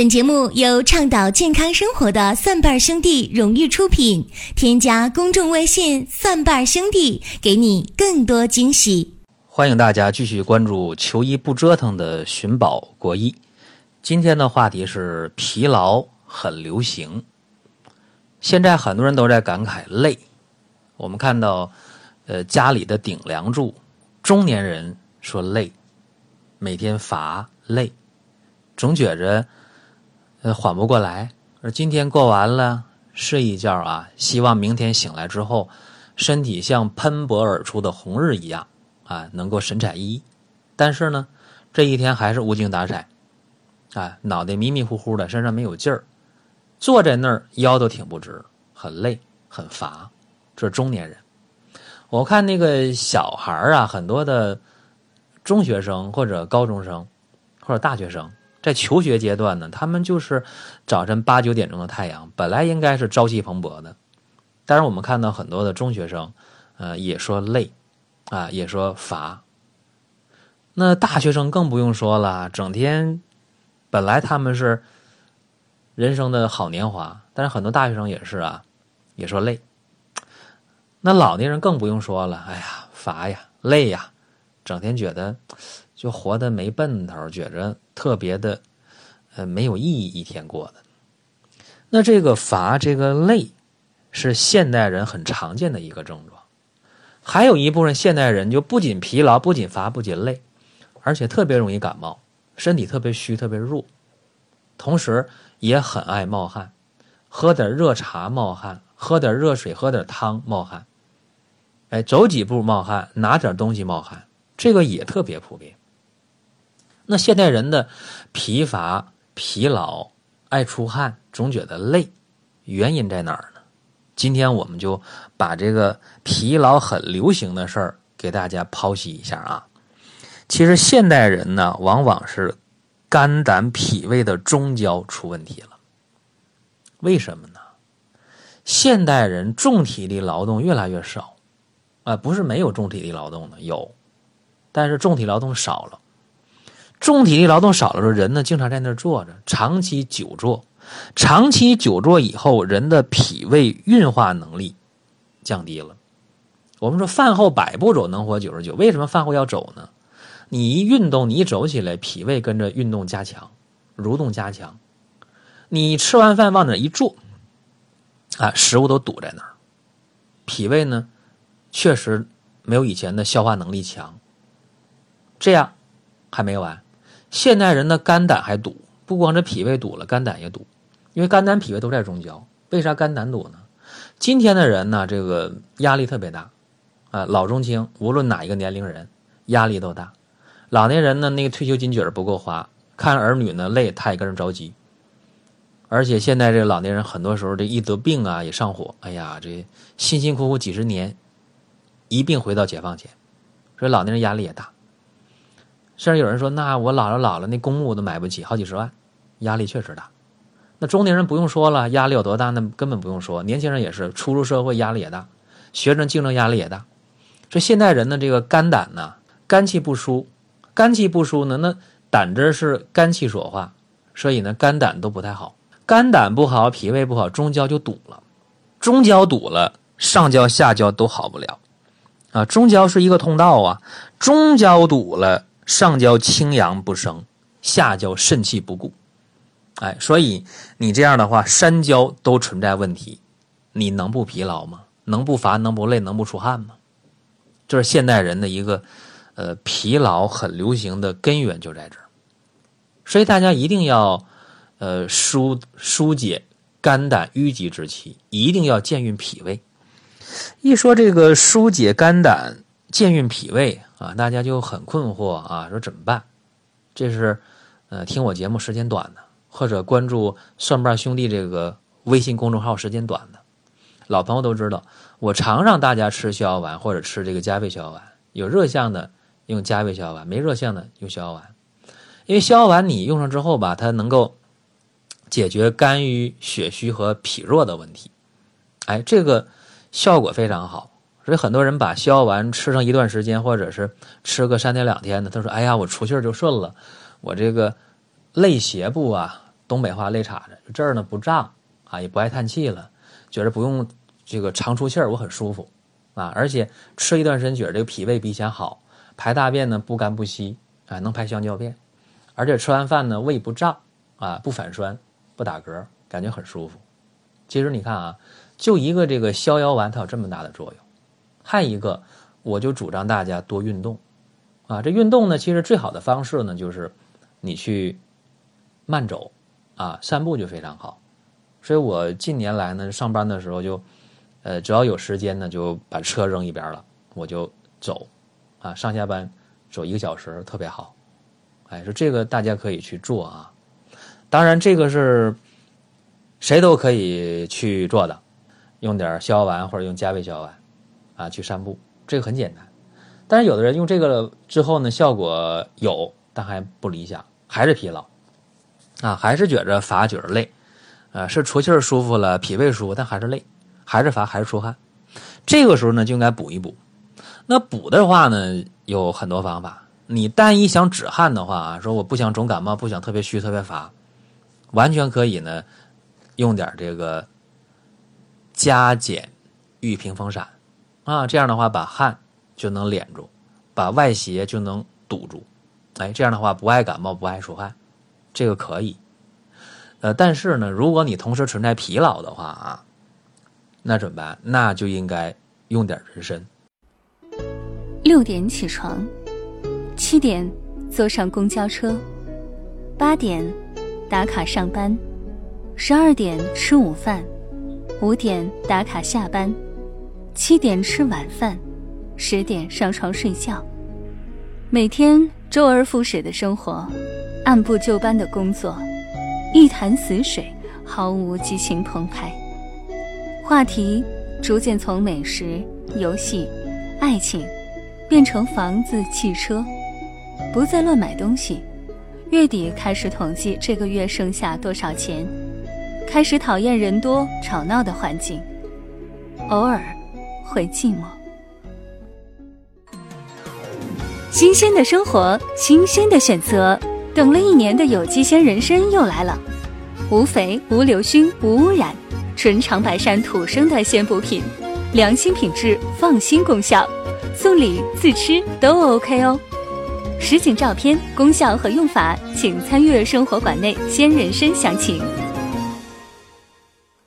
本节目由倡导健康生活的蒜瓣兄弟荣誉出品。添加公众微信“蒜瓣兄弟”，给你更多惊喜。欢迎大家继续关注“求医不折腾”的寻宝国医。今天的话题是疲劳很流行，现在很多人都在感慨累。我们看到，呃，家里的顶梁柱，中年人说累，每天乏累，总觉着。呃，缓不过来。而今天过完了，睡一觉啊，希望明天醒来之后，身体像喷薄而出的红日一样啊，能够神采奕奕。但是呢，这一天还是无精打采，啊，脑袋迷迷糊糊的，身上没有劲儿，坐在那儿腰都挺不直，很累，很乏。这是中年人。我看那个小孩啊，很多的中学生或者高中生或者大学生。在求学阶段呢，他们就是早晨八九点钟的太阳，本来应该是朝气蓬勃的。但是我们看到很多的中学生，呃，也说累，啊，也说乏。那大学生更不用说了，整天本来他们是人生的好年华，但是很多大学生也是啊，也说累。那老年人更不用说了，哎呀，乏呀，累呀，整天觉得。就活得没奔头，觉着特别的，呃，没有意义。一天过的，那这个乏，这个累，是现代人很常见的一个症状。还有一部分现代人就不仅疲劳，不仅乏，不仅累，而且特别容易感冒，身体特别虚，特别弱，同时也很爱冒汗，喝点热茶冒汗，喝点热水，喝点汤冒汗，哎，走几步冒汗，拿点东西冒汗，这个也特别普遍。那现代人的疲乏、疲劳、爱出汗，总觉得累，原因在哪儿呢？今天我们就把这个疲劳很流行的事儿给大家剖析一下啊。其实现代人呢，往往是肝胆脾胃的中焦出问题了。为什么呢？现代人重体力劳动越来越少，啊，不是没有重体力劳动的，有，但是重体力劳动少了。重体力劳动少了，说人呢经常在那儿坐着，长期久坐，长期久坐以后，人的脾胃运化能力降低了。我们说饭后百步走能活九十九，为什么饭后要走呢？你一运动，你一走起来，脾胃跟着运动加强，蠕动加强。你吃完饭往那一坐，啊，食物都堵在那儿，脾胃呢确实没有以前的消化能力强。这样还没完。现代人的肝胆还堵，不光这脾胃堵了，肝胆也堵，因为肝胆脾胃都在中焦。为啥肝胆堵呢？今天的人呢，这个压力特别大，啊，老中青，无论哪一个年龄人，压力都大。老年人呢，那个退休金卷不够花，看儿女呢累，他也跟着着急。而且现在这个老年人，很多时候这一得病啊，也上火。哎呀，这辛辛苦苦几十年，一病回到解放前，所以老年人压力也大。甚至有人说：“那我老了老了，那公墓都买不起，好几十万，压力确实大。那中年人不用说了，压力有多大？那根本不用说。年轻人也是，初入社会压力也大，学生竞争压力也大。这现代人的这个肝胆呢，肝气不舒，肝气不舒呢，那胆汁是肝气所化，所以呢，肝胆都不太好。肝胆不好，脾胃不好，中焦就堵了，中焦堵了，上焦下焦都好不了啊。中焦是一个通道啊，中焦堵了。上焦清阳不生，下焦肾气不固，哎，所以你这样的话，三焦都存在问题，你能不疲劳吗？能不乏？能不累？能不出汗吗？这是现代人的一个，呃，疲劳很流行的根源就在这儿。所以大家一定要，呃，疏疏解肝胆淤积之气，一定要健运脾胃。一说这个疏解肝胆。健运脾胃啊，大家就很困惑啊，说怎么办？这是呃听我节目时间短的，或者关注蒜瓣兄弟这个微信公众号时间短的，老朋友都知道，我常让大家吃逍遥丸或者吃这个加倍逍遥丸。有热象的用加倍逍遥丸，没热象的用逍遥丸。因为逍遥丸你用上之后吧，它能够解决肝郁、血虚和脾弱的问题，哎，这个效果非常好。所以很多人把逍遥丸吃上一段时间，或者是吃个三天两天的，他说：“哎呀，我出气就顺了，我这个肋胁部啊东北话肋岔着，这儿呢不胀啊，也不爱叹气了，觉得不用这个常出气儿，我很舒服啊，而且吃一段时间，觉得这个脾胃比以前好，排大便呢不干不稀啊，能排香蕉便，而且吃完饭呢胃不胀啊，不反酸，不打嗝，感觉很舒服。其实你看啊，就一个这个逍遥丸，它有这么大的作用。还一个，我就主张大家多运动啊。这运动呢，其实最好的方式呢，就是你去慢走啊，散步就非常好。所以我近年来呢，上班的时候就，呃，只要有时间呢，就把车扔一边了，我就走啊，上下班走一个小时特别好。哎，说这个大家可以去做啊。当然，这个是。谁都可以去做的，用点逍遥丸或者用加味逍遥丸，啊，去散步，这个很简单。但是有的人用这个之后呢，效果有，但还不理想，还是疲劳，啊，还是觉着乏，觉着累，啊，是出气舒服了，脾胃舒服，但还是累，还是乏，还是出汗。这个时候呢，就应该补一补。那补的话呢，有很多方法。你单一想止汗的话啊，说我不想总感冒，不想特别虚、特别乏，完全可以呢。用点这个加减玉屏风散啊，这样的话把汗就能敛住，把外邪就能堵住。哎，这样的话不爱感冒，不爱出汗，这个可以。呃，但是呢，如果你同时存在疲劳的话啊，那怎么办？那就应该用点人参。六点起床，七点坐上公交车，八点打卡上班。十二点吃午饭，五点打卡下班，七点吃晚饭，十点上床睡觉。每天周而复始的生活，按部就班的工作，一潭死水，毫无激情澎湃。话题逐渐从美食、游戏、爱情，变成房子、汽车，不再乱买东西。月底开始统计这个月剩下多少钱。开始讨厌人多吵闹的环境，偶尔会寂寞。新鲜的生活，新鲜的选择。等了一年的有机鲜人参又来了，无肥、无硫熏、无污染，纯长白山土生的鲜补品，良心品质，放心功效，送礼自吃都 OK 哦。实景照片、功效和用法，请参阅生活馆内鲜人参详情。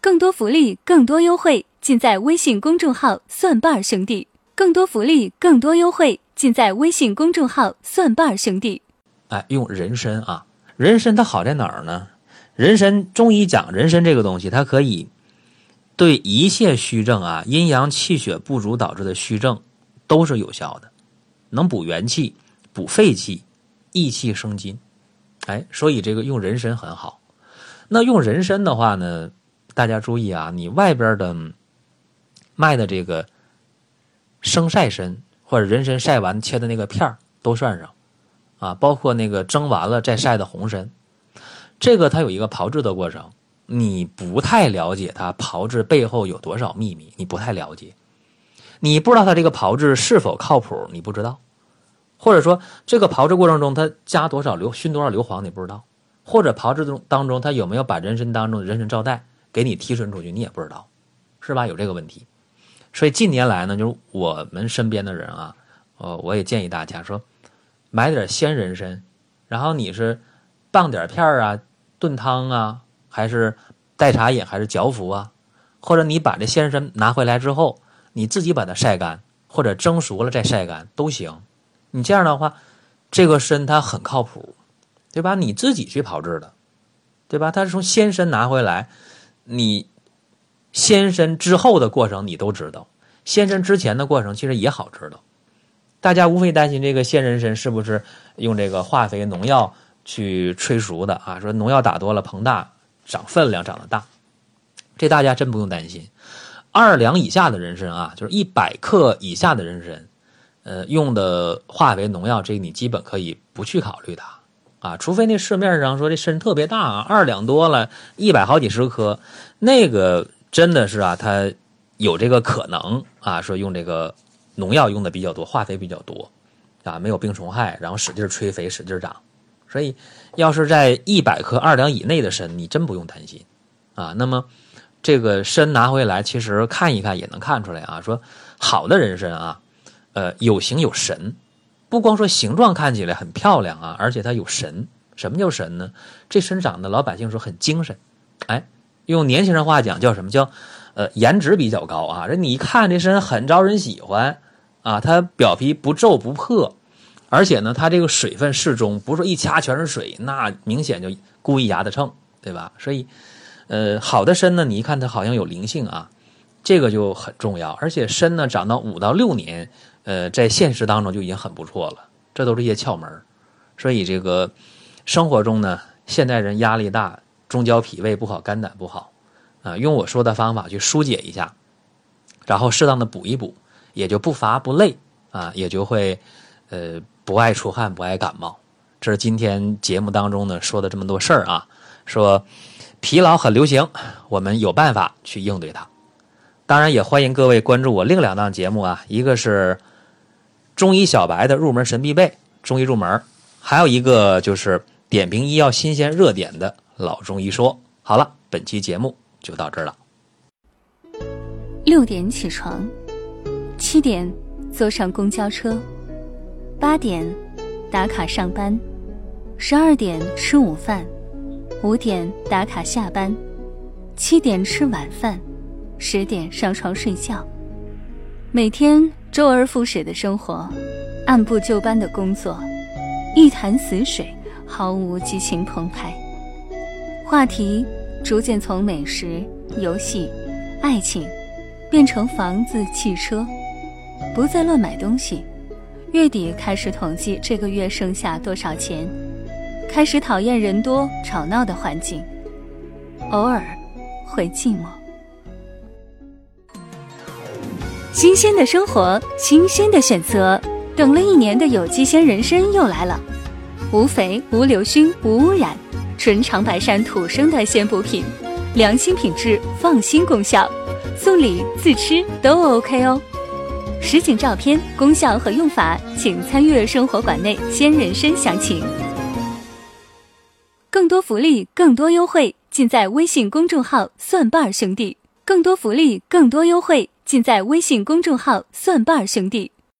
更多福利，更多优惠，尽在微信公众号“蒜瓣兄弟”。更多福利，更多优惠，尽在微信公众号“蒜瓣兄弟”。哎，用人参啊，人参它好在哪儿呢？人参中医讲人参这个东西，它可以对一切虚症啊，阴阳气血不足导致的虚症都是有效的，能补元气、补肺气、益气生津。哎，所以这个用人参很好。那用人参的话呢？大家注意啊，你外边的卖的这个生晒参或者人参晒完切的那个片儿都算上啊，包括那个蒸完了再晒的红参，这个它有一个炮制的过程，你不太了解它炮制背后有多少秘密，你不太了解，你不知道它这个炮制是否靠谱，你不知道，或者说这个炮制过程中它加多少硫熏多少硫磺你不知道，或者炮制中当中它有没有把人参当中的人参皂带。给你提纯出去，你也不知道，是吧？有这个问题，所以近年来呢，就是我们身边的人啊，呃，我也建议大家说，买点鲜人参，然后你是棒点片啊，炖汤啊，还是代茶饮，还是嚼服啊？或者你把这鲜参拿回来之后，你自己把它晒干，或者蒸熟了再晒干都行。你这样的话，这个参它很靠谱，对吧？你自己去炮制的，对吧？它是从鲜参拿回来。你鲜参之后的过程你都知道，鲜参之前的过程其实也好知道。大家无非担心这个鲜人参是不是用这个化肥农药去催熟的啊？说农药打多了膨大，长分量长得大，这大家真不用担心。二两以下的人参啊，就是一百克以下的人参，呃，用的化肥农药，这你基本可以不去考虑它。啊，除非那市面上说这参特别大啊，二两多了，一百好几十颗，那个真的是啊，它有这个可能啊，说用这个农药用的比较多，化肥比较多，啊，没有病虫害，然后使劲催肥，使劲长，所以，要是在一百克二两以内的参，你真不用担心啊。那么，这个参拿回来，其实看一看也能看出来啊。说好的人参啊，呃，有形有神，不光说形状看起来很漂亮啊，而且它有神。什么叫神呢？这参长得老百姓说很精神，哎，用年轻人话讲叫什么叫？呃，颜值比较高啊。这你一看这参很招人喜欢啊，它表皮不皱不破。而且呢，它这个水分适中，不是说一掐全是水，那明显就故意压的秤，对吧？所以，呃，好的参呢，你一看它好像有灵性啊，这个就很重要。而且参呢，长到五到六年，呃，在现实当中就已经很不错了，这都是一些窍门。所以这个生活中呢，现代人压力大，中焦脾胃不好，肝胆不好啊，用我说的方法去疏解一下，然后适当的补一补，也就不乏不累啊，也就会呃。不爱出汗，不爱感冒，这是今天节目当中呢说的这么多事儿啊。说疲劳很流行，我们有办法去应对它。当然，也欢迎各位关注我另两档节目啊，一个是中医小白的入门神必备，中医入门，还有一个就是点评医药新鲜热点的老中医说。好了，本期节目就到这儿了。六点起床，七点坐上公交车。八点打卡上班，十二点吃午饭，五点打卡下班，七点吃晚饭，十点上床睡觉。每天周而复始的生活，按部就班的工作，一潭死水，毫无激情澎湃。话题逐渐从美食、游戏、爱情，变成房子、汽车，不再乱买东西。月底开始统计这个月剩下多少钱，开始讨厌人多吵闹的环境，偶尔会寂寞。新鲜的生活，新鲜的选择，等了一年的有机鲜人参又来了，无肥、无硫熏、无污染，纯长白山土生的鲜补品，良心品质，放心功效，送礼自吃都 OK 哦。实景照片、功效和用法，请参阅生活馆内鲜人参详情。更多福利、更多优惠，尽在微信公众号“蒜瓣兄弟”。更多福利、更多优惠，尽在微信公众号“蒜瓣兄弟”。